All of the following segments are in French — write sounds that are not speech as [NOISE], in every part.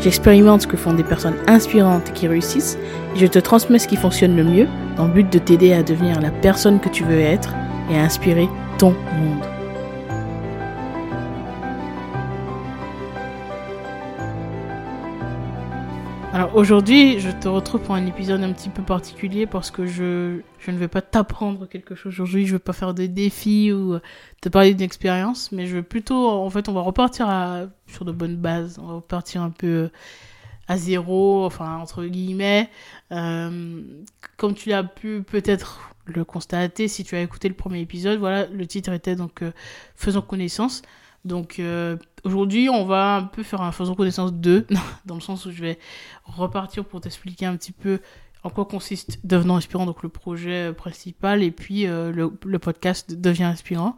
j'expérimente ce que font des personnes inspirantes qui réussissent et je te transmets ce qui fonctionne le mieux dans le but de t'aider à devenir la personne que tu veux être et à inspirer ton monde. Aujourd'hui, je te retrouve pour un épisode un petit peu particulier parce que je, je ne vais pas t'apprendre quelque chose aujourd'hui, je ne vais pas faire des défis ou te parler d'une expérience, mais je vais plutôt, en fait, on va repartir à, sur de bonnes bases, on va repartir un peu à zéro, enfin, entre guillemets. Euh, comme tu l'as pu peut-être le constater si tu as écouté le premier épisode, voilà, le titre était donc euh, Faisons connaissance. Donc euh, aujourd'hui, on va un peu faire un faisons connaissance 2, [LAUGHS] dans le sens où je vais repartir pour t'expliquer un petit peu en quoi consiste Devenant Inspirant, donc le projet principal, et puis euh, le, podcast Devient Inspirant.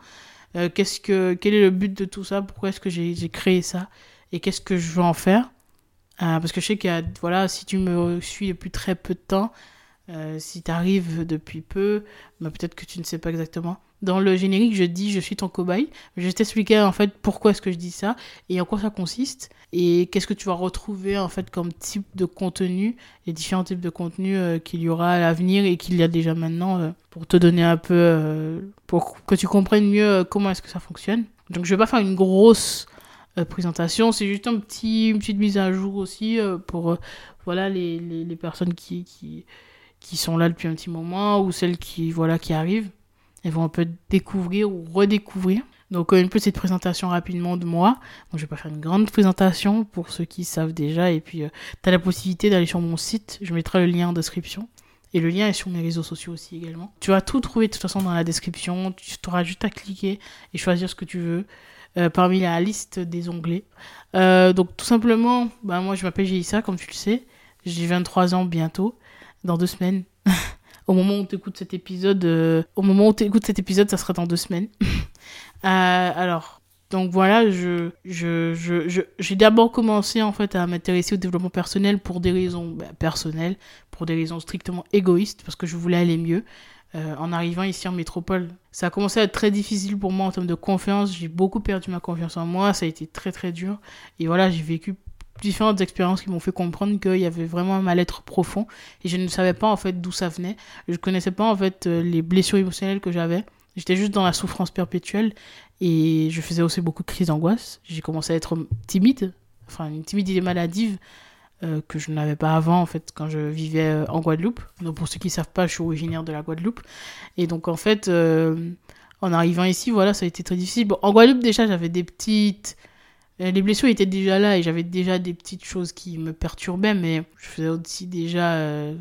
Euh, qu'est-ce que, quel est le but de tout ça? Pourquoi est-ce que j'ai, créé ça? Et qu'est-ce que je veux en faire? Parce que je sais a, voilà, si tu me suis depuis très peu de temps, si tu arrives depuis peu, bah, peut-être que tu ne sais pas exactement. Dans le générique, je dis je suis ton cobaye. Je vais t'expliquer en fait pourquoi est-ce que je dis ça et en quoi ça consiste et qu'est-ce que tu vas retrouver en fait comme type de contenu, les différents types de contenu euh, qu'il y aura à l'avenir et qu'il y a déjà maintenant euh, pour te donner un peu, euh, pour que tu comprennes mieux comment est-ce que ça fonctionne. Donc je vais pas faire une grosse présentation, c'est juste un petit, une petite mise à jour aussi pour voilà les, les, les personnes qui, qui, qui sont là depuis un petit moment ou celles qui voilà qui arrivent. Elles vont un peu découvrir ou redécouvrir. Donc une petite présentation rapidement de moi. Donc je vais pas faire une grande présentation pour ceux qui savent déjà. Et puis euh, tu as la possibilité d'aller sur mon site. Je mettrai le lien en description. Et le lien est sur mes réseaux sociaux aussi également. Tu vas tout trouver de toute façon dans la description. Tu auras juste à cliquer et choisir ce que tu veux euh, parmi la liste des onglets. Euh, donc tout simplement, bah, moi je m'appelle Jélissa comme tu le sais. J'ai 23 ans bientôt, dans deux semaines. [LAUGHS] au moment où tu écoutes cet épisode, euh, au moment où cet épisode, ça sera dans deux semaines. [LAUGHS] Euh, alors, donc voilà, je, je, je, j'ai d'abord commencé en fait à m'intéresser au développement personnel pour des raisons bah, personnelles, pour des raisons strictement égoïstes, parce que je voulais aller mieux. Euh, en arrivant ici en métropole, ça a commencé à être très difficile pour moi en termes de confiance. J'ai beaucoup perdu ma confiance en moi, ça a été très très dur. Et voilà, j'ai vécu différentes expériences qui m'ont fait comprendre qu'il y avait vraiment un mal-être profond et je ne savais pas en fait d'où ça venait. Je connaissais pas en fait euh, les blessures émotionnelles que j'avais. J'étais juste dans la souffrance perpétuelle et je faisais aussi beaucoup de crises d'angoisse. J'ai commencé à être timide, enfin une timidité maladive euh, que je n'avais pas avant en fait quand je vivais euh, en Guadeloupe. Donc pour ceux qui savent pas, je suis originaire de la Guadeloupe et donc en fait en arrivant ici, voilà, ça a été très difficile. En Guadeloupe déjà, j'avais des petites les blessures étaient déjà là et j'avais déjà des petites choses qui me perturbaient, mais je faisais aussi déjà. Euh,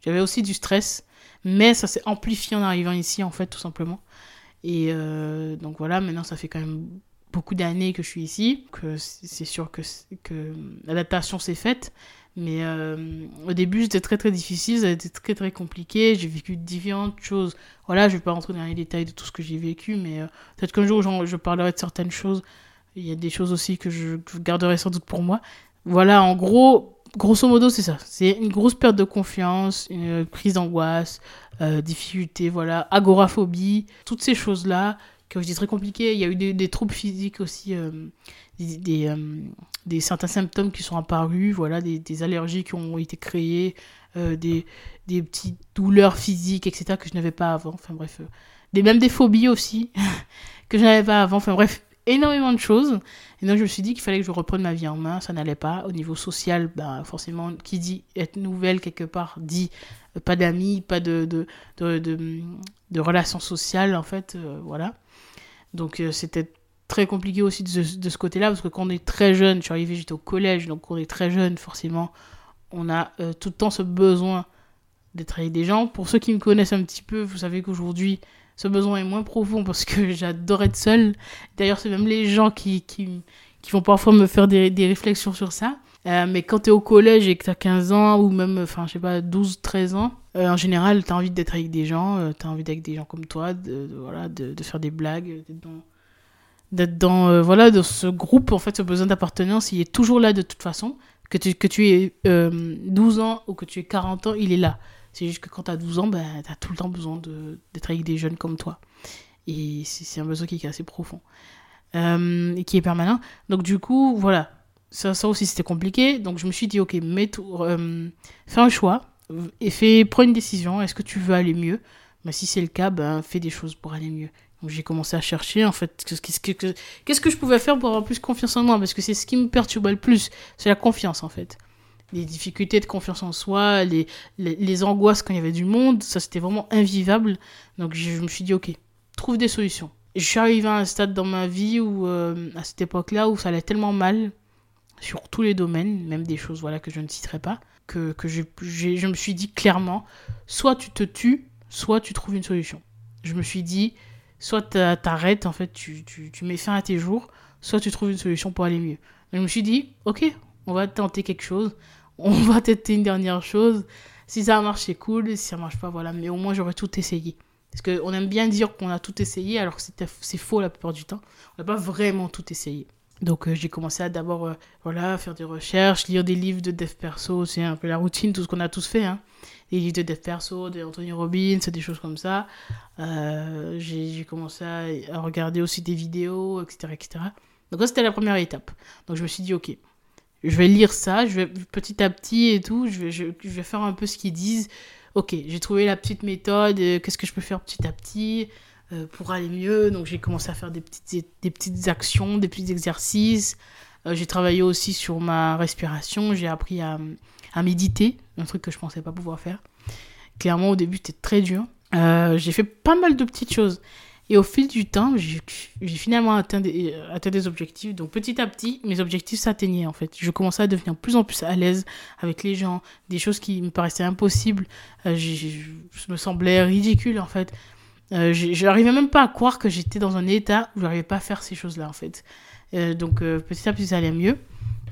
j'avais aussi du stress, mais ça s'est amplifié en arrivant ici, en fait, tout simplement. Et euh, donc voilà, maintenant ça fait quand même beaucoup d'années que je suis ici, que c'est sûr que, que l'adaptation s'est faite. Mais au début, c'était très très difficile, ça a été très très compliqué. J'ai vécu différentes choses. Voilà, je vais pas rentrer dans les détails de tout ce que j'ai vécu, mais peut-être qu'un jour je parlerai de certaines choses il y a des choses aussi que je, garderai sans doute pour moi. Voilà, en gros, grosso modo, c'est ça. C'est une grosse perte de confiance, une prise d'angoisse, euh, difficulté, voilà, agoraphobie, toutes ces choses-là, que je dis très compliquées. Il y a eu des, troubles physiques aussi, euh, des, euh, des, certains symptômes qui sont apparus, voilà, des, allergies qui ont été créées, des, des petites douleurs physiques, etc., que je n'avais pas avant. Enfin bref, des, même des phobies aussi, [LAUGHS] que je n'avais pas avant. Enfin bref, énormément de choses. Et donc, je me suis dit qu'il fallait que je reprenne ma vie en main. Ça n'allait pas. Au niveau social, ben, forcément, qui dit être nouvelle quelque part dit euh, pas d'amis, pas de, de, de, de, relations sociales, en fait. Euh, voilà. Donc, euh, c'était très compliqué aussi de, de ce côté-là, parce que quand on est très jeune, je suis arrivée, j'étais au collège, donc quand on est très jeune, forcément, on a tout le temps ce besoin d'être avec des gens. Pour ceux qui me connaissent un petit peu, vous savez qu'aujourd'hui, ce besoin est moins profond parce que [LAUGHS] j'adore être seule. D'ailleurs, c'est même les gens qui, qui, qui, vont parfois me faire des, des réflexions sur ça. Euh, mais quand tu es au collège et que tu as 15 ans, ou même, enfin, je sais pas, 12, 13 ans, euh, en général, tu as envie d'être avec des gens, euh, tu as envie d'être avec des gens comme toi, de, voilà, de, de, faire des blagues, d'être dans, voilà, dans ce groupe, en fait, ce besoin d'appartenance, il est toujours là de toute façon. Que tu, que tu aies 12 ans ou que tu aies 40 ans, il est là. C'est juste que quand tu as 12 ans, ben, tu as tout le temps besoin d'être avec des jeunes comme toi. Et c'est un besoin qui est assez profond. et qui est permanent. Donc du coup, voilà, ça, ça aussi c'était compliqué. Donc je me suis dit, ok, mets euh, fais un choix et fais, prends une décision. Est-ce que tu veux aller mieux? Ben, Si c'est le cas, ben, fais des choses pour aller mieux. Donc j'ai commencé à chercher en fait qu'est-ce que, qu'est-ce que je pouvais faire pour avoir plus confiance en moi? Parce que c'est ce qui me perturbait le plus, c'est la confiance en fait. Les difficultés de confiance en soi, les, les, angoisses quand il y avait du monde, ça c'était vraiment invivable. Donc je, me suis dit ok, trouve des solutions. Je suis arrivé à un stade dans ma vie où euh, à cette époque-là où ça allait tellement mal sur tous les domaines, même des choses voilà que je ne citerai pas, que, que je, je me suis dit clairement, soit tu te tues, soit tu trouves une solution. Je me suis dit, soit t'arrêtes, en fait, tu, tu, tu, mets fin à tes jours, soit tu trouves une solution pour aller mieux. je me suis dit, ok, on va tenter quelque chose, on [LAUGHS] va tenter une dernière chose. Si ça marche, c'est cool, si ça marche pas, voilà, mais au moins j'aurais tout essayé. Parce qu'on aime bien dire qu'on a tout essayé, alors que c'est faux la plupart du temps. On n'a pas vraiment tout essayé. Donc euh, j'ai commencé à d'abord euh, voilà, faire des recherches, lire des livres de dev perso, c'est un peu la routine, tout ce qu'on a tous fait. Hein. Des livres de dev perso, d'Anthony Robbins, des choses comme ça. Euh, j'ai commencé à, regarder aussi des vidéos, etc. etc. Donc ça c'était la première étape. Donc je me suis dit ok, je vais lire ça, je vais petit à petit et tout, je vais, faire un peu ce qu'ils disent. Ok, j'ai trouvé la petite méthode, qu'est-ce que je peux faire petit à petit euh, pour aller mieux. Donc j'ai commencé à faire des petites, des petites actions, des petits exercices. Euh, j'ai travaillé aussi sur ma respiration. J'ai appris à, à, méditer, un truc que je pensais pas pouvoir faire. Clairement, au début, c'était très dur. Euh, j'ai fait pas mal de petites choses. Et au fil du temps, j'ai finalement atteint des, atteint des objectifs. Donc petit à petit, mes objectifs s'atteignaient en fait. Je commençais à devenir plus en plus à l'aise avec les gens. Des choses qui me paraissaient impossibles. je me semblais ridicule en fait. Euh, je n'arrivais même pas à croire que j'étais dans un état où je n'arrivais pas à faire ces choses-là, en fait. Euh, donc, euh, petit à petit, ça allait mieux.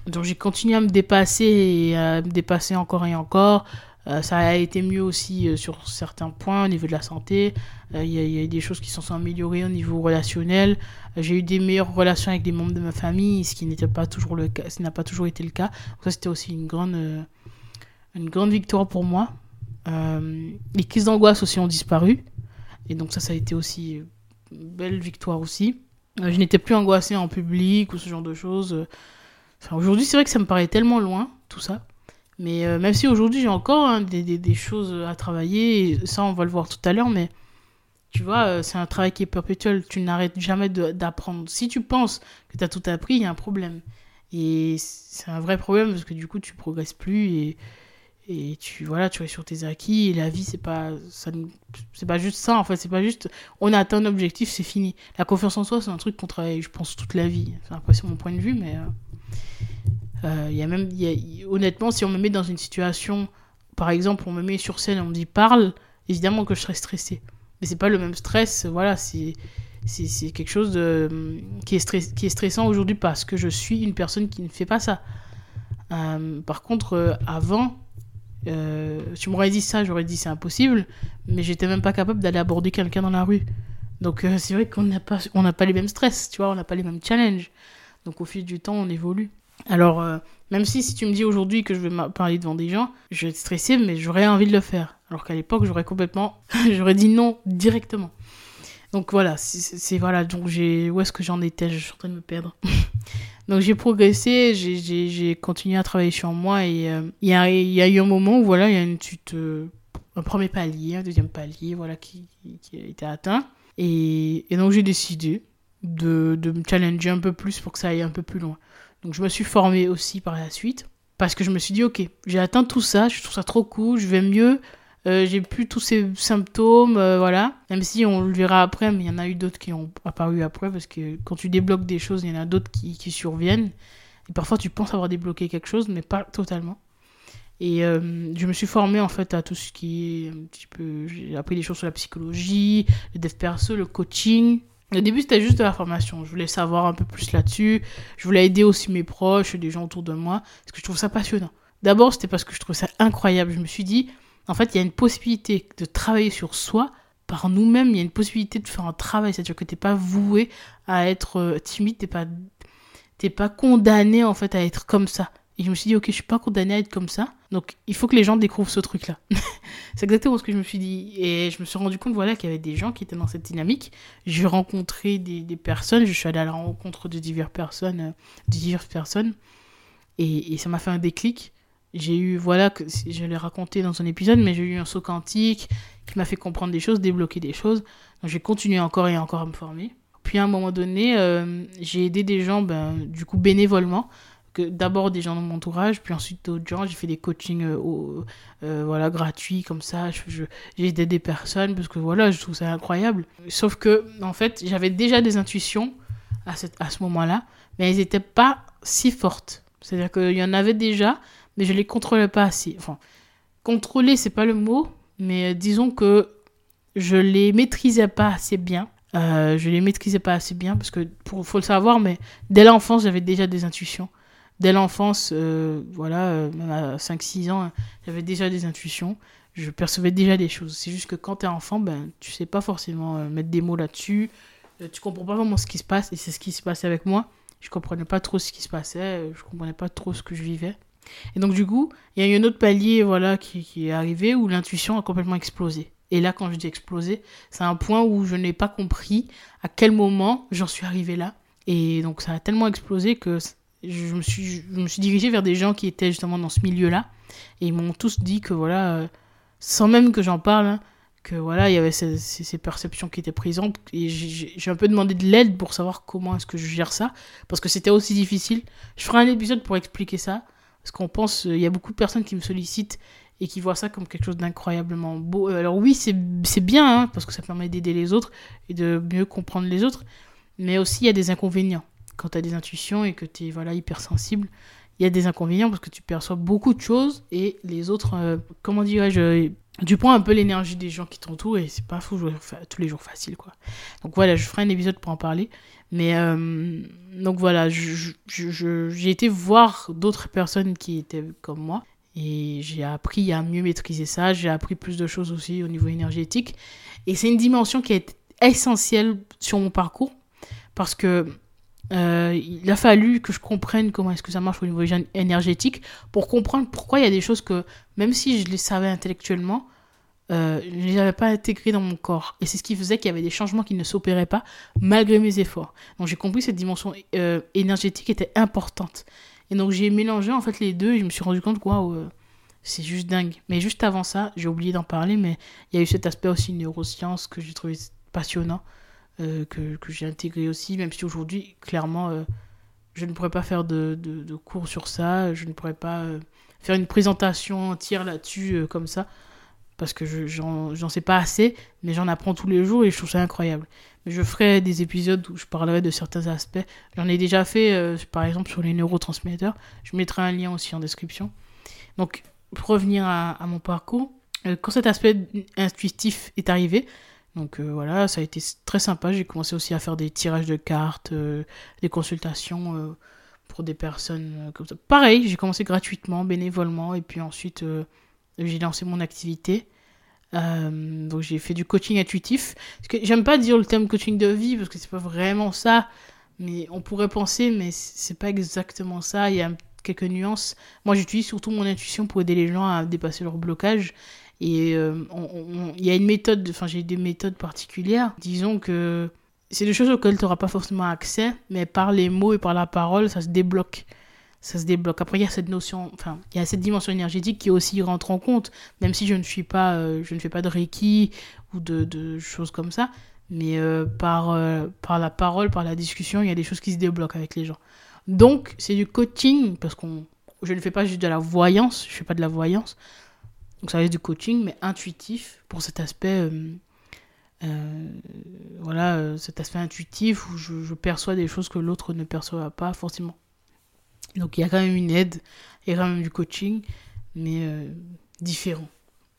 Donc, j'ai continué à me dépasser et à me dépasser encore et encore. Ça a été mieux aussi sur certains points au niveau de la santé. Il y, y, a des choses qui sont, sont améliorées au niveau relationnel. j'ai eu des meilleures relations avec des membres de ma famille, ce qui n'était pas toujours le cas, ce n'a pas toujours été le cas. Donc, ça, c'était aussi une grande, une grande victoire pour moi. les crises d'angoisse aussi ont disparu. Et donc ça, ça a été aussi une belle victoire aussi. Euh, je n'étais plus angoissée en public ou ce genre de choses. Enfin, aujourd'hui, c'est vrai que ça me paraît tellement loin, tout ça. Mais euh, même si aujourd'hui, j'ai encore hein, des, des, choses à travailler, ça, on va le voir tout à l'heure, mais tu vois, euh, c'est un travail qui est perpétuel. Tu n'arrêtes jamais d'apprendre. Si tu penses que tu as tout appris, il y a un problème. Et c'est un vrai problème parce que du coup, tu progresses plus et et tu voilà tu es sur tes acquis et la vie c'est pas pas juste ça en fait c'est pas juste on a atteint un objectif c'est fini la confiance en soi c'est un truc qu'on travaille je pense toute la vie c'est après c'est mon point de vue mais euh, il y a même honnêtement si on me met dans une situation par exemple on me met sur scène on me dit parle évidemment que je serais stressé mais c'est pas le même stress voilà c'est quelque chose de, qui, est stress, qui est stressant aujourd'hui parce que je suis une personne qui ne fait pas ça. Euh, par contre, avant, euh, tu m'aurais dit ça, j'aurais dit c'est impossible, mais j'étais même pas capable d'aller aborder quelqu'un dans la rue. Donc euh, c'est vrai qu'on n'a pas, n'a pas les mêmes stress, tu vois, on n'a pas les mêmes challenges. Donc au fil du temps, on évolue. Alors, euh, même si, si tu me dis aujourd'hui que je vais parler devant des gens, je vais être stressé, mais j'aurais envie de le faire. Alors qu'à l'époque, j'aurais complètement, [LAUGHS] j'aurais dit non directement. Donc voilà, c'est voilà, donc j'ai où est-ce que j'en étais? Je suis en train de me perdre. [LAUGHS] donc j'ai progressé, j'ai continué à travailler sur moi et euh, il y, a, eu un moment où voilà, il y a une petite, euh, un premier palier, un deuxième palier, voilà, qui, qui a été atteint. Et, et donc j'ai décidé de, de me challenger un peu plus pour que ça aille un peu plus loin. Donc je me suis formée aussi par la suite parce que je me suis dit ok, j'ai atteint tout ça, je trouve ça trop cool, je vais mieux euh, j'ai plus tous ces symptômes, euh, voilà. Même si on le verra après, mais il y en a eu d'autres qui ont apparu après, parce que quand tu débloques des choses, il y en a d'autres qui, surviennent. Et parfois, tu penses avoir débloqué quelque chose, mais pas totalement. Et euh, je me suis formée en fait à tout ce qui est un petit peu. J'ai appris des choses sur la psychologie, le dev perso, le coaching, Au début, c'était juste de la formation. Je voulais savoir un peu plus là-dessus. Je voulais aider aussi mes proches, des gens autour de moi, parce que je trouve ça passionnant. D'abord, c'était parce que je trouve ça incroyable. Je me suis dit, en fait, il y a une possibilité de travailler sur soi par nous-mêmes. Il y a une possibilité de faire un travail, c'est-à-dire que tu n'es pas voué à être euh, timide, t'es pas, t'es pas condamné en fait à être comme ça. Et je me suis dit, ok, je suis pas condamné à être comme ça. Donc, il faut que les gens découvrent ce truc-là. [LAUGHS] c'est exactement ce que je me suis dit. Et je me suis rendu compte, voilà, qu'il y avait des gens qui étaient dans cette dynamique. J'ai rencontré des, personnes. Je suis allée à la rencontre de diverses personnes. Euh, diverses personnes. Et, et ça m'a fait un déclic. J'ai eu, voilà, que je l'ai raconté dans un épisode, mais j'ai eu un saut quantique qui m'a fait comprendre des choses, débloquer des choses. Donc, j'ai continué encore et encore à me former. Puis, à un moment donné, euh, j'ai aidé des gens, ben, du coup, bénévolement d'abord des gens dans mon entourage, puis ensuite d'autres gens. J'ai fait des coachings euh, euh, voilà, gratuits comme ça. J'ai aidé des personnes parce que voilà, je trouve ça incroyable. Sauf que, en fait, j'avais déjà des intuitions à, cette, à ce moment-là, mais elles n'étaient pas si fortes. C'est-à-dire qu'il y en avait déjà, mais je les contrôlais pas assez. Enfin, contrôler, c'est pas le mot, mais disons que je les maîtrisais pas assez bien. Euh, je les maîtrisais pas assez bien parce que, pour, faut le savoir, mais dès l'enfance, j'avais déjà des intuitions dès l'enfance, euh, voilà, euh, à 5-6 ans, j'avais déjà des intuitions, je percevais déjà des choses. C'est juste que quand tu es enfant, ben, tu sais pas forcément euh, mettre des mots là-dessus, tu comprends pas vraiment ce qui se passe, et c'est ce qui se passait avec moi. Je comprenais pas trop ce qui se passait, je comprenais pas trop ce que je vivais. Et donc du coup, il y a eu un autre palier voilà, qui, qui est arrivé où l'intuition a complètement explosé. Et là, quand je dis explosé, c'est un point où je n'ai pas compris à quel moment j'en suis arrivé là. Et donc ça a tellement explosé que je me suis, je dirigée vers des gens qui étaient justement dans ce milieu-là. Et ils m'ont tous dit que voilà, euh, sans même que j'en parle, hein, que voilà, il y avait ces, ces, perceptions qui étaient présentes. Et j'ai un peu demandé de l'aide pour savoir comment est-ce que je gère ça. Parce que c'était aussi difficile. Je ferai un épisode pour expliquer ça. Parce qu'on pense, euh, il y a beaucoup de personnes qui me sollicitent et qui voient ça comme quelque chose d'incroyablement beau. Euh, alors oui, c'est bien, hein, parce que ça permet d'aider les autres et de mieux comprendre les autres. Mais aussi, il y a des inconvénients quand tu as des intuitions et que tu es voilà, hypersensible, il y a des inconvénients parce que tu perçois beaucoup de choses et les autres, euh, comment dirais-je, tu prends un peu l'énergie des gens qui t'entourent et c'est pas fou tous les jours facile quoi. Donc voilà, je ferai un épisode pour en parler. Mais euh, donc voilà, j'ai été voir d'autres personnes qui étaient comme moi et j'ai appris à mieux maîtriser ça. J'ai appris plus de choses aussi au niveau énergétique et c'est une dimension qui est essentielle sur mon parcours parce que euh, il a fallu que je comprenne comment est-ce que ça marche au niveau énergétique pour comprendre pourquoi il y a des choses que, même si je les savais intellectuellement, euh, je les avais pas intégrées dans mon corps. Et c'est ce qui faisait qu'il y avait des changements qui ne s'opéraient pas malgré mes efforts. Donc j'ai compris que cette dimension euh, énergétique était importante. Et donc j'ai mélangé en fait les deux et je me suis rendu compte que c'est juste dingue. Mais juste avant ça, j'ai oublié d'en parler, mais il y a eu cet aspect aussi neurosciences que j'ai trouvé passionnant. Euh, que, que j'ai intégré aussi, même si aujourd'hui, clairement, euh, je ne pourrais pas faire de, de, cours sur ça, je ne pourrais pas euh, faire une présentation entière là-dessus comme ça, parce que j'en sais pas assez, mais j'en apprends tous les jours et je trouve ça incroyable. Mais je ferai des épisodes où je parlerai de certains aspects. J'en ai déjà fait, par exemple, sur les neurotransmetteurs. Je mettrai un lien aussi en description. Donc, pour revenir à mon parcours, quand cet aspect intuitif est arrivé, donc euh, voilà, ça a été très sympa. J'ai commencé aussi à faire des tirages de cartes, euh, des consultations euh, pour des personnes comme ça. Pareil, j'ai commencé gratuitement, bénévolement, et puis ensuite j'ai lancé mon activité. donc j'ai fait du coaching intuitif. J'aime pas dire le terme coaching de vie parce que c'est pas vraiment ça, mais on pourrait penser, mais c'est pas exactement ça. Il y a quelques nuances. Moi, j'utilise surtout mon intuition pour aider les gens à dépasser leur blocage et euh, il y a une méthode, enfin j'ai des méthodes particulières. Disons que c'est des choses auxquelles tu n'auras pas forcément accès, mais par les mots et par la parole, ça se débloque. Ça se débloque. Après, il y a cette notion, enfin, il y a cette dimension énergétique qui aussi rentre en compte, même si je ne suis pas, euh, je ne fais pas de reiki ou de, choses comme ça, mais euh, par, par la parole, par la discussion, il y a des choses qui se débloquent avec les gens. Donc, c'est du coaching, parce qu'on, je ne fais pas juste de la voyance, je ne fais pas de la voyance, donc ça reste du coaching, mais intuitif pour cet aspect, euh, euh, voilà, euh, cet aspect intuitif où je, perçois des choses que l'autre ne perçoit pas forcément. Donc il y a quand même une aide, et quand même du coaching, mais différent.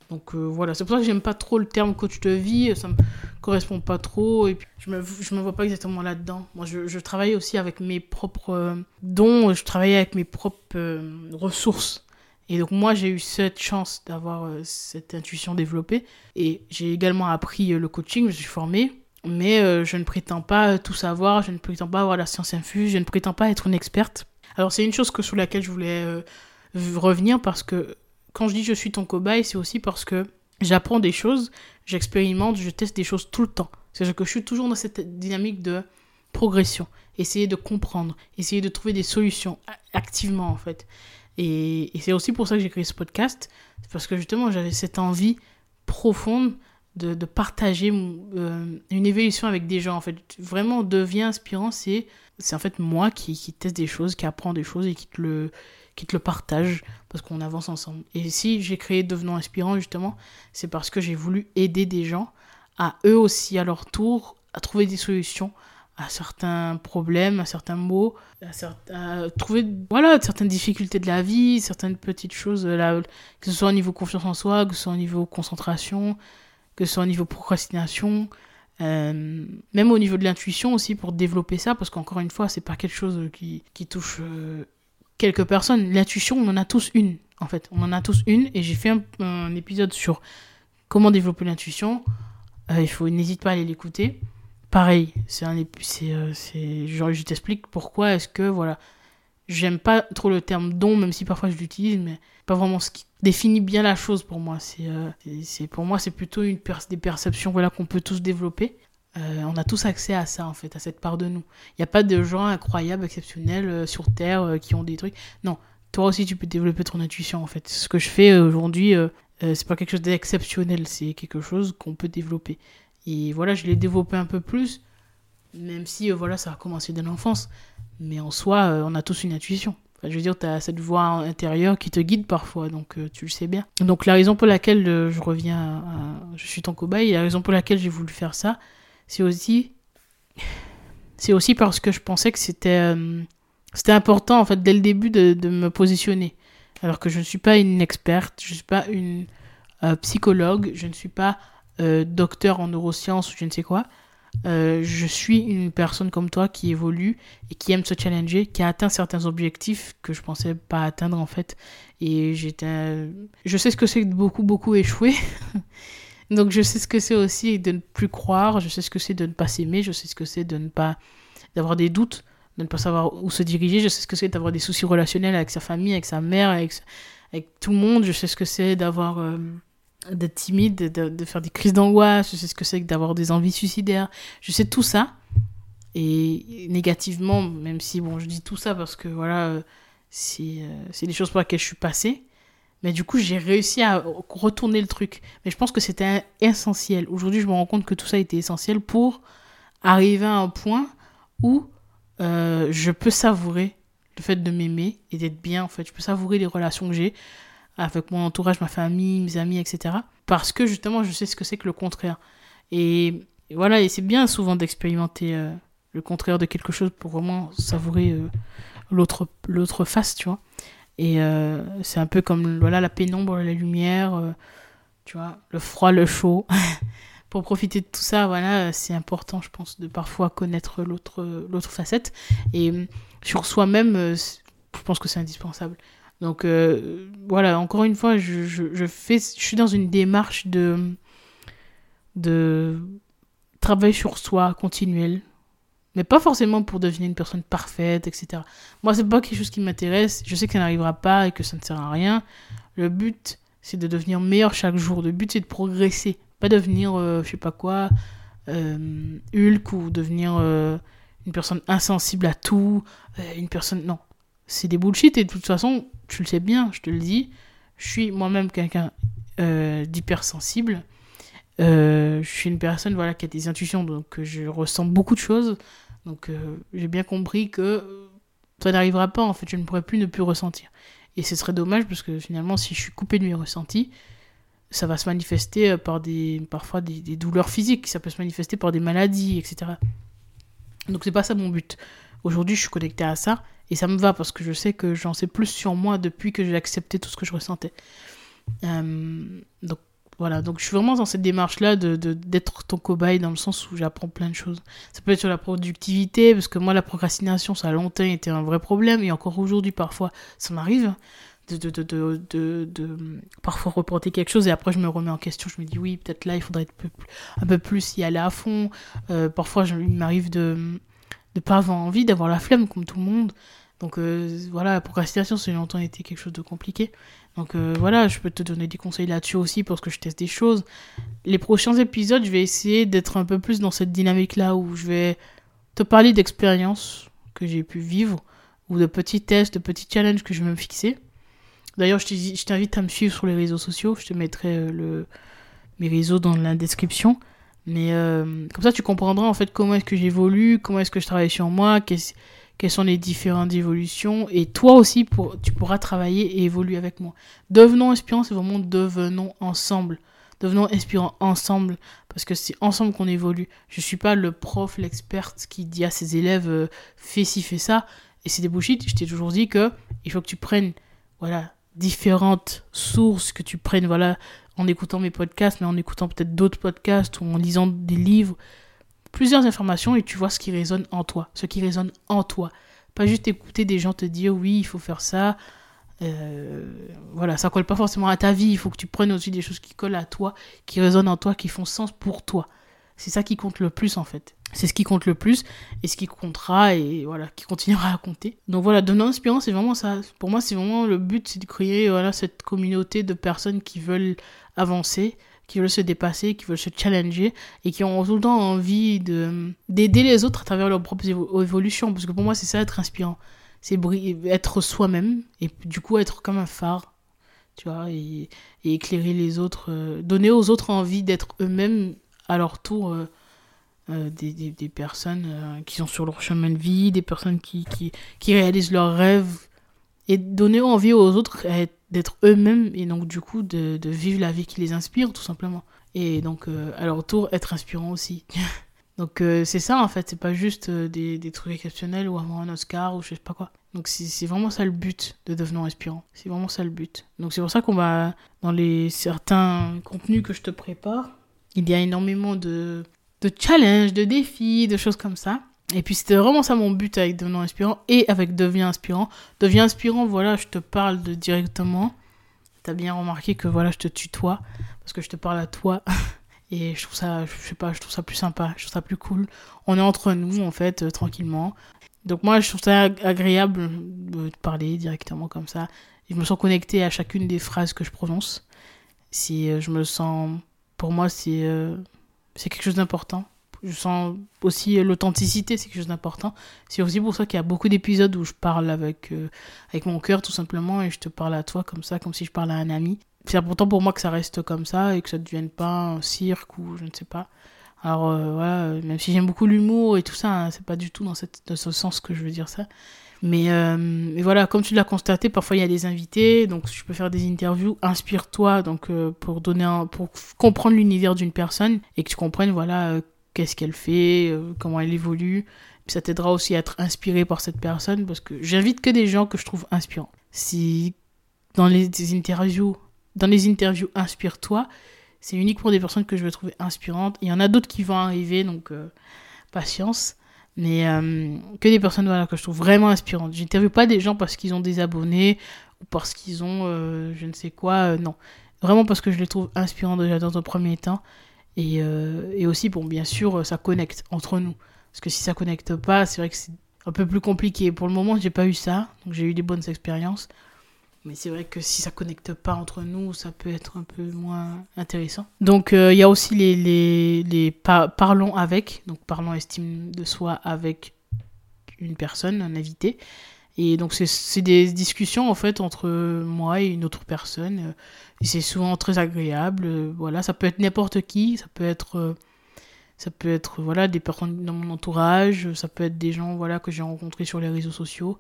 Donc voilà, c'est pour ça que j'aime pas trop le terme coach de vie. Ça me... correspond pas trop et puis je me je me vois pas exactement là-dedans. Moi je, je travaille aussi avec mes propres dons, je travaille avec mes propres ressources. Et donc moi j'ai eu cette chance d'avoir euh, cette intuition développée et j'ai également appris le coaching, je suis formée, mais je ne prétends pas tout savoir, je ne prétends pas avoir la science infuse, je ne prétends pas être une experte. Alors c'est une chose que sur laquelle je voulais revenir parce que quand je dis je suis ton cobaye, c'est aussi parce que j'apprends des choses, j'expérimente, je teste des choses tout le temps. C'est-à-dire que je suis toujours dans cette dynamique de progression, essayer de comprendre, essayer de trouver des solutions activement en fait. Et, c'est aussi pour ça que j'ai créé ce podcast, parce que justement j'avais cette envie profonde de, partager euh, une évolution avec des gens en fait. Vraiment devient inspirant, c'est c'est en fait moi qui, teste des choses, qui apprend des choses et qui te le qui te le partage parce qu'on avance ensemble. Et si j'ai créé Devenons Inspirant, justement, c'est parce que j'ai voulu aider des gens à eux aussi, à leur tour, à trouver des solutions à certains problèmes, à certains mots, à, trouver voilà, certaines difficultés de la vie, certaines petites choses, là, que ce soit au niveau confiance en soi, que ce soit au niveau concentration, que ce soit au niveau procrastination, euh, même au niveau de l'intuition aussi pour développer ça, parce qu'encore une fois, c'est pas quelque chose qui, qui touche euh, quelques personnes. L'intuition, on en a tous une, en fait. On en a tous une, et j'ai fait un, épisode sur comment développer l'intuition. Euh, il faut, n'hésite pas à aller l'écouter. Pareil, c'est un, c'est, euh, je t'explique pourquoi est-ce que, voilà, j'aime pas trop le terme don, même si parfois je l'utilise, mais pas vraiment ce qui définit bien la chose pour moi. C'est, euh, pour moi, c'est plutôt une des perceptions, voilà, qu'on peut tous développer. Euh, on a tous accès à ça, en fait, à cette part de nous. Il n'y a pas de gens incroyables, exceptionnels sur Terre qui ont des trucs. Non, toi aussi, tu peux développer ton intuition, en fait. Ce que je fais aujourd'hui, c'est pas quelque chose d'exceptionnel, c'est quelque chose qu'on peut développer. Et voilà, je l'ai développé un peu plus, même si, voilà, ça a commencé dès l'enfance. Mais en soi, on a tous une intuition. Je veux dire, tu as cette voix intérieure qui te guide parfois, donc tu le sais bien. Donc la raison pour laquelle je reviens Je suis ton cobaye, la raison pour laquelle j'ai voulu faire ça, c'est aussi c'est aussi parce que je pensais que c'était euh, c'était important en fait dès le début de, de, me positionner alors que je ne suis pas une experte je ne suis pas une euh, psychologue je ne suis pas euh, docteur en neurosciences ou je ne sais quoi je suis une personne comme toi qui évolue et qui aime se challenger, qui a atteint certains objectifs que je pensais pas atteindre en fait. Et j'étais, je sais ce que c'est de beaucoup beaucoup échouer. [LAUGHS] Donc je sais ce que c'est aussi de ne plus croire, je sais ce que c'est de ne pas s'aimer, je sais ce que c'est de ne pas d'avoir des doutes, de ne pas savoir où se diriger, je sais ce que c'est d'avoir des soucis relationnels avec sa famille, avec sa mère, avec, avec tout le monde, je sais ce que c'est d'avoir euh, d'être timide, de, faire des crises d'angoisse, je sais ce que c'est d'avoir des envies suicidaires, je sais tout ça. Et négativement, même si bon, je dis tout ça parce que voilà, euh, c'est euh, des choses pour lesquelles je suis passée mais du coup, j'ai réussi à retourner le truc. Mais je pense que c'était essentiel. Aujourd'hui, je me rends compte que tout ça était essentiel pour arriver à un point où euh, je peux savourer le fait de m'aimer et d'être bien, en fait. Je peux savourer les relations que j'ai avec mon entourage, ma famille, mes amis, etc. Parce que justement, je sais ce que c'est que le contraire. Et, voilà, et c'est bien souvent d'expérimenter euh, le contraire de quelque chose pour vraiment savourer euh, l'autre face, tu vois. Et euh, c'est un peu comme voilà, la pénombre, la lumière, tu vois, le froid, le chaud. [LAUGHS] Pour profiter de tout ça, voilà, c'est important, je pense, de parfois connaître l'autre, facette. Et sur soi-même, je pense que c'est indispensable. Donc voilà, encore une fois, je, je, fais, je suis dans une démarche de, de travail sur soi continuel, mais pas forcément pour devenir une personne parfaite, etc. Moi, c'est pas quelque chose qui m'intéresse. Je sais que ça n'arrivera pas et que ça ne sert à rien. Le but, c'est de devenir meilleur chaque jour. Le but, c'est de progresser. Pas devenir, euh, je sais pas quoi, euh, Hulk ou devenir euh, une personne insensible à tout. Euh, une personne. Non. C'est des bullshit et de toute façon, tu le sais bien, je te le dis. Je suis moi-même quelqu'un d'hypersensible. je suis une personne voilà, qui a des intuitions, donc je ressens beaucoup de choses. Donc euh, j'ai bien compris que ça n'arrivera pas, en fait, je ne pourrais plus ne plus ressentir. Et ce serait dommage parce que finalement, si je suis coupé de mes ressentis, ça va se manifester euh, par des, parfois des, douleurs physiques, ça peut se manifester par des maladies, etc. Donc c'est pas ça mon but. Aujourd'hui, je suis connecté à ça et ça me va parce que je sais que j'en sais plus sur moi depuis que j'ai accepté tout ce que je ressentais. Euh, donc Voilà, donc je suis vraiment dans cette démarche-là de, d'être ton cobaye dans le sens où j'apprends plein de choses. Ça peut être sur la productivité, parce que moi, la procrastination, ça a longtemps été un vrai problème, et encore aujourd'hui, parfois, ça m'arrive de, de, de, de, parfois reporter quelque chose, et après, je me remets en question, je me dis, oui, peut-être là, il faudrait être un peu plus y aller à fond. Euh, parfois, il m'arrive de ne pas avoir envie, d'avoir la flemme, comme tout le monde. Donc euh, voilà, la procrastination, ça a longtemps été quelque chose de compliqué. Donc euh, voilà, je peux te donner des conseils là-dessus aussi parce que je teste des choses. Les prochains épisodes, je vais essayer d'être un peu plus dans cette dynamique-là où je vais te parler d'expériences que j'ai pu vivre ou de petits tests, de petits challenges que je vais me fixer. D'ailleurs, je t'invite à me suivre sur les réseaux sociaux. Je te mettrai euh, mes réseaux dans la description. Mais comme ça, tu comprendras en fait comment est-ce que j'évolue, comment est-ce que je travaille sur moi, qu'est-ce quelles sont les différentes évolutions. Et toi aussi, tu pourras travailler et évoluer avec moi. Devenons inspirants, c'est vraiment devenons ensemble. Devenons inspirants ensemble, parce que c'est ensemble qu'on évolue. Je ne suis pas le prof, l'expert qui dit à ses élèves euh, fais ci, fais ça. Et c'est des bullshit. Je t'ai toujours dit que il faut que tu prennes voilà, différentes sources, que tu prennes voilà, en écoutant mes podcasts, mais en écoutant peut-être d'autres podcasts ou en lisant des livres plusieurs informations et tu vois ce qui résonne en toi, ce qui résonne en toi. Pas juste écouter des gens te dire oui, il faut faire ça. Euh, voilà, ça colle pas forcément à ta vie. Il faut que tu prennes aussi des choses qui collent à toi, qui résonnent en toi, qui font sens pour toi. C'est ça qui compte le plus en fait. C'est ce qui compte le plus et ce qui comptera et voilà, qui continuera à compter. Donc voilà, donner inspirant, c'est vraiment ça. Pour moi, c'est vraiment le but, c'est de créer voilà cette communauté de personnes qui veulent avancer, qui veulent se dépasser, qui veulent se challenger et qui ont tout le temps envie de d'aider les autres à travers leur propre évolution. Parce que pour moi, c'est ça être inspirant. C'est être soi-même et du coup être comme un phare, tu vois, et, éclairer les autres, euh, donner aux autres envie d'être eux-mêmes à leur tour. Euh, euh, des, des, personnes qui sont sur leur chemin de vie, des personnes qui, qui, qui réalisent leurs rêves et donner envie aux autres d'être eux-mêmes et donc du coup de, de, vivre la vie qui les inspire tout simplement. Et donc euh, à leur tour être inspirant aussi. [LAUGHS] donc euh, c'est ça en fait, c'est pas juste euh, des, des, trucs exceptionnels ou avoir un Oscar ou je sais pas quoi. Donc c'est vraiment ça le but de devenir inspirant. C'est vraiment ça le but. Donc c'est pour ça qu'on va dans les certains contenus que je te prépare, il y a énormément de de challenges, de défis, de choses comme ça. Et puis c'était vraiment ça mon but avec Devenant Inspirant et avec Deviens Inspirant. Deviens Inspirant, voilà, je te parle de directement. T'as bien remarqué que voilà, je te tutoie parce que je te parle à toi. [LAUGHS] Et je trouve ça, je sais pas, je trouve ça plus sympa, je trouve ça plus cool. On est entre nous en fait, euh, tranquillement. Donc moi, je trouve ça agréable de parler directement comme ça. Je me sens connecté à chacune des phrases que je prononce. Si euh, je me sens, pour moi, c'est euh, c'est quelque chose d'important je sens aussi l'authenticité, c'est quelque chose d'important. C'est aussi pour ça qu'il y a beaucoup d'épisodes où je parle avec, euh, avec mon cœur tout simplement et je te parle à toi comme ça, comme si je parlais à un ami. C'est important pour moi que ça reste comme ça et que ça ne devienne pas un cirque ou je ne sais pas. Alors euh, voilà, même si j'aime beaucoup l'humour et tout ça, hein, c'est pas du tout dans, cette, dans ce sens que je veux dire ça. Mais, euh, mais voilà, comme tu l'as constaté, parfois il y a des invités, donc je peux faire des interviews. Inspire-toi, donc pour donner un, pour comprendre l'univers d'une personne et que tu comprennes voilà qu'est-ce qu'elle fait, euh, comment elle évolue. Ça t'aidera aussi à être inspiré par cette personne parce que j'invite que des gens que je trouve inspirants. Si dans les interviews, dans les interviews inspire-toi, c'est unique pour des personnes que je veux trouver inspirantes. Il y en a d'autres qui vont arriver, donc euh, patience. Mais euh, que des personnes voilà, que je trouve vraiment inspirantes. J'interviewe pas des gens parce qu'ils ont des abonnés ou parce qu'ils ont je ne sais quoi. non. Vraiment parce que je les trouve inspirants déjà dans un premier temps. Et, euh, et, aussi, bon, bien sûr, ça connecte entre nous. Parce que si ça connecte pas, c'est vrai que c'est un peu plus compliqué. Pour le moment, j'ai pas eu ça, donc j'ai eu des bonnes expériences. Mais c'est vrai que si ça connecte pas entre nous, ça peut être un peu moins intéressant. Donc euh, il y a aussi les, les, parlons avec, donc parlons estime de soi avec une personne, un invité. Et donc c'est des discussions en fait entre moi et une autre personne. Et c'est souvent très agréable. Voilà, ça peut être n'importe qui, ça peut être euh, ça peut être voilà des personnes dans mon entourage, ça peut être des gens voilà que j'ai rencontrés sur les réseaux sociaux.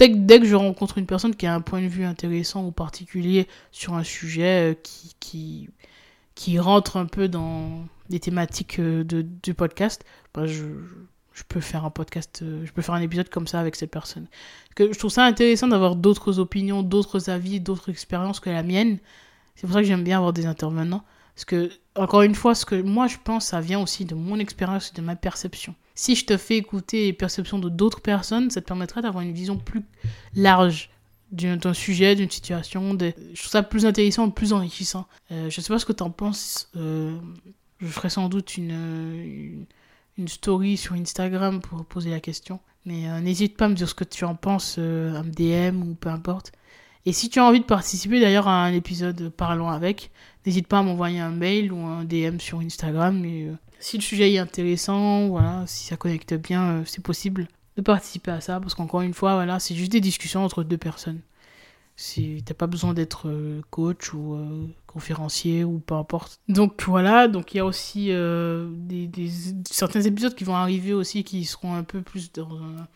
Dès que, je rencontre une personne qui a un point de vue intéressant ou particulier sur un sujet qui, qui, rentre un peu dans les thématiques de, du podcast, bah je, je peux faire un podcast, euh, je peux faire un épisode comme ça avec cette personne. Que je trouve ça intéressant d'avoir d'autres opinions, d'autres avis, d'autres expériences que la mienne. C'est pour ça que j'aime bien avoir des intervenants. Parce que, encore une fois, ce que moi je pense, ça vient aussi de mon expérience et de ma perception. Si je te fais écouter les perceptions de d'autres personnes, ça te permettra d'avoir une vision plus large d'un sujet, d'une situation. De... Je trouve ça plus intéressant, plus enrichissant. Euh, je sais pas ce que tu en penses. Euh, je ferai sans doute une, une, story sur Instagram pour poser la question. Mais euh, n'hésite pas à me dire ce que tu en penses, euh, à me DM ou peu importe. Et si tu as envie de participer d'ailleurs à un épisode Parlons avec, n'hésite pas à m'envoyer un mail ou un DM sur Instagram. Euh, si le sujet est intéressant, voilà, si ça connecte bien, euh, c'est possible de participer à ça. Parce qu'encore une fois, voilà, c'est juste des discussions entre deux personnes. T'as pas besoin d'être euh, coach ou conférencier ou peu importe. Donc voilà, donc il y a aussi des, certains épisodes qui vont arriver aussi qui seront un peu plus dans un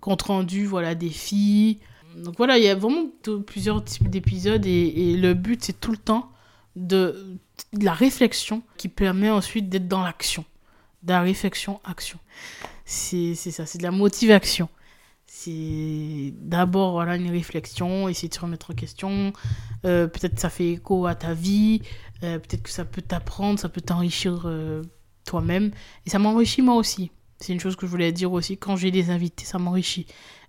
compte rendu, voilà, des filles donc voilà, il y a vraiment plusieurs types d'épisodes et, le but c'est tout le temps de, la réflexion qui permet ensuite d'être dans l'action. De la réflexion, action. C'est ça, c'est de la motivation. C'est d'abord voilà, une réflexion, essayer de se remettre en question. Euh, peut-être ça fait écho à ta vie, euh, peut-être que ça peut t'apprendre, ça peut t'enrichir euh, toi-même. Et ça m'enrichit moi aussi. C'est une chose que je voulais dire aussi. Quand j'ai des invités, ça m'enrichit.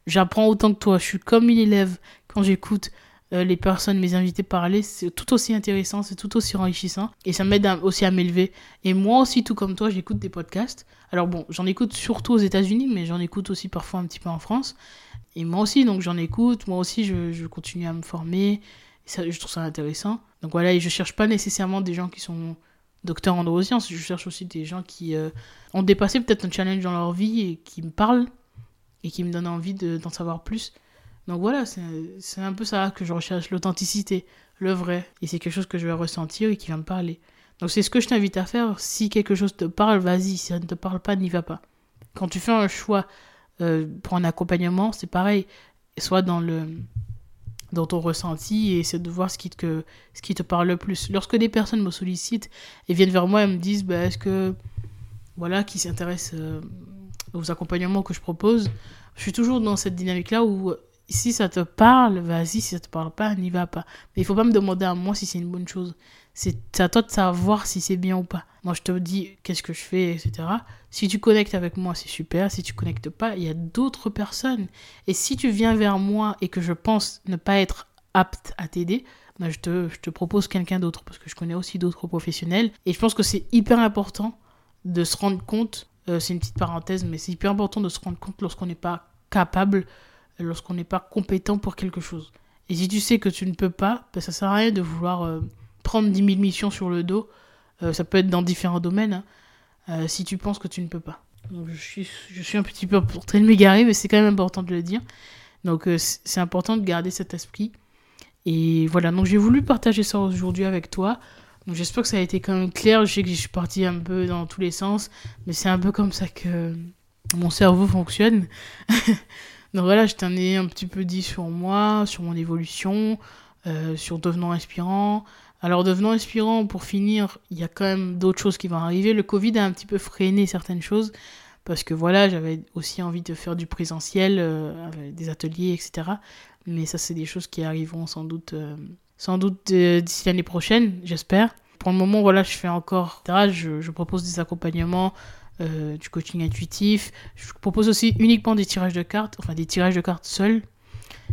J'apprends autant que toi. Je suis comme une élève quand j'écoute euh, les personnes, mes invités parler. C'est tout aussi intéressant, c'est tout aussi enrichissant. Et ça m'aide aussi à m'élever. Et moi aussi, tout comme toi, j'écoute des podcasts. Alors bon, j'en écoute surtout aux États-Unis, mais j'en écoute aussi parfois un petit peu en France. Et moi aussi, donc j'en écoute. Moi aussi, je, je, continue à me former. Et ça, je trouve ça intéressant. Donc voilà, et je cherche pas nécessairement des gens qui sont docteurs en neurosciences. Je cherche aussi des gens qui euh, ont dépassé peut-être un challenge dans leur vie et qui me parlent et qui me donne envie d'en savoir plus. Donc voilà, c'est un peu ça que je recherche, l'authenticité, le vrai. Et c'est quelque chose que je vais ressentir et qui va me parler. Donc c'est ce que je t'invite à faire. Si quelque chose te parle, vas-y. Si ça ne te parle pas, n'y va pas. Quand tu fais un choix euh, pour un accompagnement, c'est pareil. Soit dans le dans ton ressenti et essaie de voir ce qui, te, ce qui te parle le plus. Lorsque des personnes me sollicitent et viennent vers moi et me disent bah, est-ce que voilà qui s'intéresse euh, aux accompagnements que je propose, je suis toujours dans cette dynamique-là où si ça te parle, vas-y, si ça te parle pas, n'y va pas. Mais il faut pas me demander à moi si c'est une bonne chose. C'est à toi de savoir si c'est bien ou pas. Moi, je te dis qu'est-ce que je fais, etc. Si tu connectes avec moi, c'est super. Si tu connectes pas, il y a d'autres personnes. Et si tu viens vers moi et que je pense ne pas être apte à t'aider, ben je, te, je te propose quelqu'un d'autre parce que je connais aussi d'autres professionnels. Et je pense que c'est hyper important de se rendre compte euh, c'est une petite parenthèse, mais c'est hyper important de se rendre compte lorsqu'on n'est pas capable, lorsqu'on n'est pas compétent pour quelque chose. Et si tu sais que tu ne peux pas, ben, ça sert à rien de vouloir euh, prendre 10 000 missions sur le dos. Euh, ça peut être dans différents domaines, hein, si tu penses que tu ne peux pas. Donc, je, suis, je suis un petit peu en train de m'égarer, mais c'est quand même important de le dire. Donc c'est important de garder cet esprit. Et voilà, donc j'ai voulu partager ça aujourd'hui avec toi. Donc j'espère que ça a été quand même clair. Je sais que je suis partie un peu dans tous les sens, mais c'est un peu comme ça que mon cerveau fonctionne. [LAUGHS] Donc voilà, je t'en ai un petit peu dit sur moi, sur mon évolution, euh, sur devenant inspirant. Alors devenant inspirant, pour finir, il y a quand même d'autres choses qui vont arriver. Le Covid a un petit peu freiné certaines choses parce que voilà, j'avais aussi envie de faire du présentiel, euh, des ateliers, etc. Mais ça, c'est des choses qui arriveront sans doute euh, sans doute d'ici l'année prochaine, j'espère. Pour le moment, voilà, je fais encore, je, je propose des accompagnements, euh, du coaching intuitif. Je propose aussi uniquement des tirages de cartes, enfin des tirages de cartes seuls,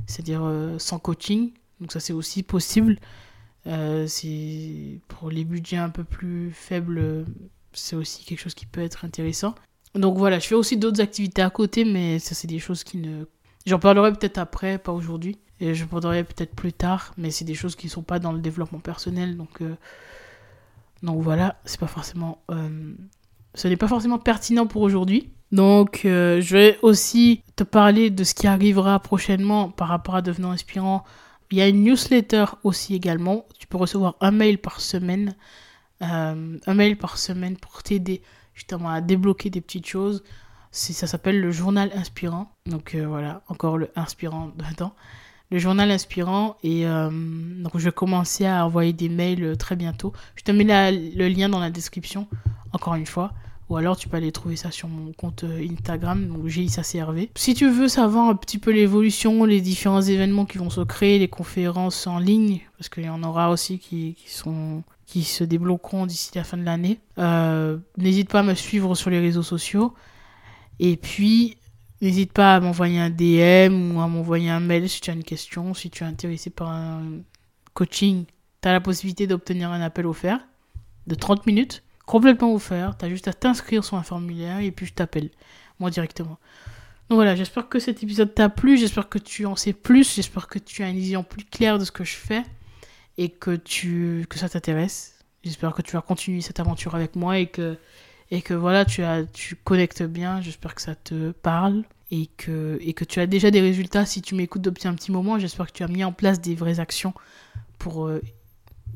c'est-à-dire euh, sans coaching. Donc ça, c'est aussi possible. c'est pour les budgets un peu plus faibles, c'est aussi quelque chose qui peut être intéressant. Donc voilà, je fais aussi d'autres activités à côté, mais ça, c'est des choses qui ne J'en parlerai peut-être après, pas aujourd'hui. Et je parlerai peut-être plus tard, mais c'est des choses qui ne sont pas dans le développement personnel. Donc, euh, donc voilà, c'est pas forcément. Euh, ce n'est pas forcément pertinent pour aujourd'hui. Donc, euh, je vais aussi te parler de ce qui arrivera prochainement par rapport à Devenant Inspirant. Il y a une newsletter aussi également. Tu peux recevoir un mail par semaine. un mail par semaine pour t'aider justement à débloquer des petites choses ça s'appelle le journal inspirant. Donc euh, voilà, encore le inspirant dedans. Le journal inspirant. Et euh, donc je vais commencer à envoyer des mails euh, très bientôt. Je te mets le lien dans la description, encore une fois. Ou alors tu peux aller trouver ça sur mon compte Instagram, donc GISACRV. Si tu veux savoir un petit peu l'évolution, les différents événements qui vont se créer, les conférences en ligne, parce qu'il y en aura aussi qui, qui se débloqueront d'ici la fin de l'année. Euh, n'hésite pas à me suivre sur les réseaux sociaux. Et puis, n'hésite pas à m'envoyer un DM ou à m'envoyer un mail si tu as une question, si tu es intéressé par un coaching. Tu as la possibilité d'obtenir un appel offert de 30 minutes, complètement offert. Tu as juste à t'inscrire sur un formulaire et puis je t'appelle, moi directement. Donc voilà, j'espère que cet épisode t'a plu, j'espère que tu en sais plus, j'espère que tu as une vision plus claire de ce que je fais et que, tu, que ça t'intéresse. J'espère que tu vas continuer cette aventure avec moi et que, et que voilà, tu, as, tu connectes bien, j'espère que ça te parle et que, et que tu as déjà des résultats si tu m'écoutes depuis un petit moment. J'espère que tu as mis en place des vraies actions pour euh,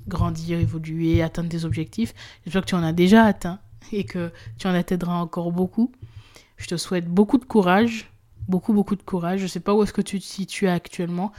grandir, évoluer, atteindre des objectifs. J'espère que tu en as déjà atteint et que tu en atteindras encore beaucoup. Je te souhaite beaucoup de courage, beaucoup, beaucoup de courage. Je ne sais pas où est-ce que tu te situes actuellement,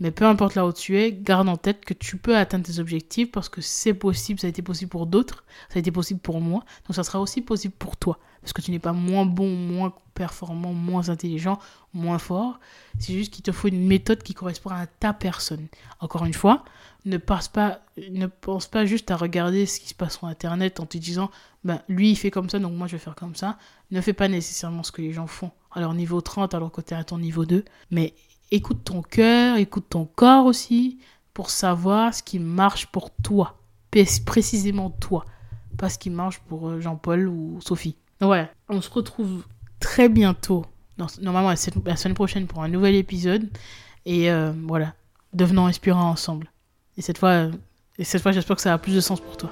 mais peu importe là où tu es, garde en tête que tu peux atteindre tes objectifs parce que c'est possible, ça a été possible pour d'autres, ça a été possible pour moi, donc ça sera aussi possible pour toi. Parce que tu n'es pas moins bon, moins performant, moins intelligent, moins fort. C'est juste qu'il te faut une méthode qui correspond à ta personne. Encore une fois, ne pense pas, ne pense pas juste à regarder ce qui se passe sur Internet en te disant, ben, lui il fait comme ça, donc moi je vais faire comme ça. Ne fais pas nécessairement ce que les gens font à leur niveau 30, alors que tu es à ton niveau 2. Mais écoute ton cœur, écoute ton corps aussi, pour savoir ce qui marche pour toi. Précisément toi. Pas ce qui marche pour euh, Jean-Paul ou Sophie. Donc voilà, on se retrouve très bientôt, normalement la semaine prochaine pour un nouvel épisode. Et euh, voilà, devenons inspirants ensemble. Et cette fois, et cette fois j'espère que ça a plus de sens pour toi.